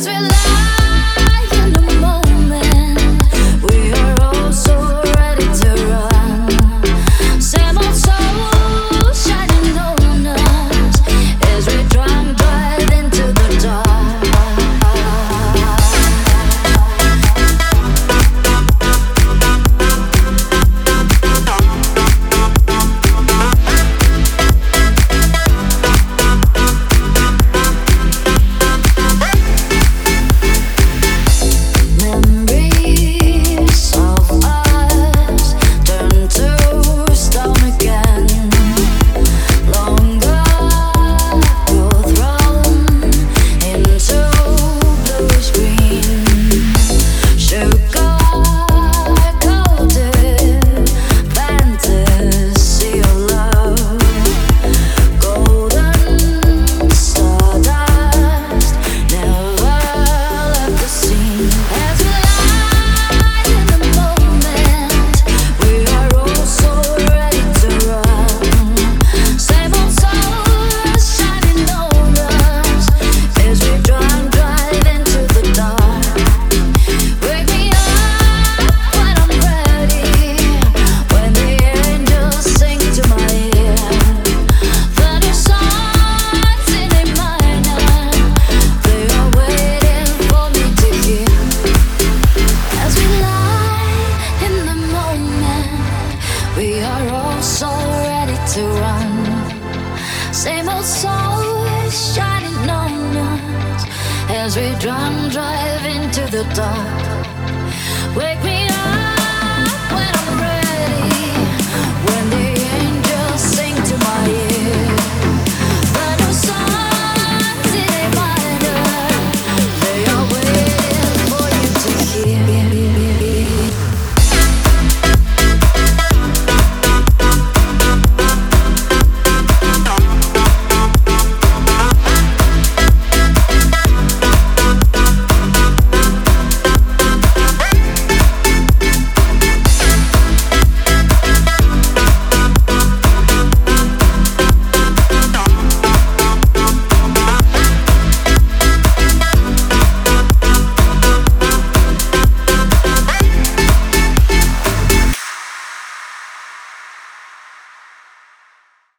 Cause we're live. So ready to run. Same old soul is shining on us as we drum drive into the dark. Wake me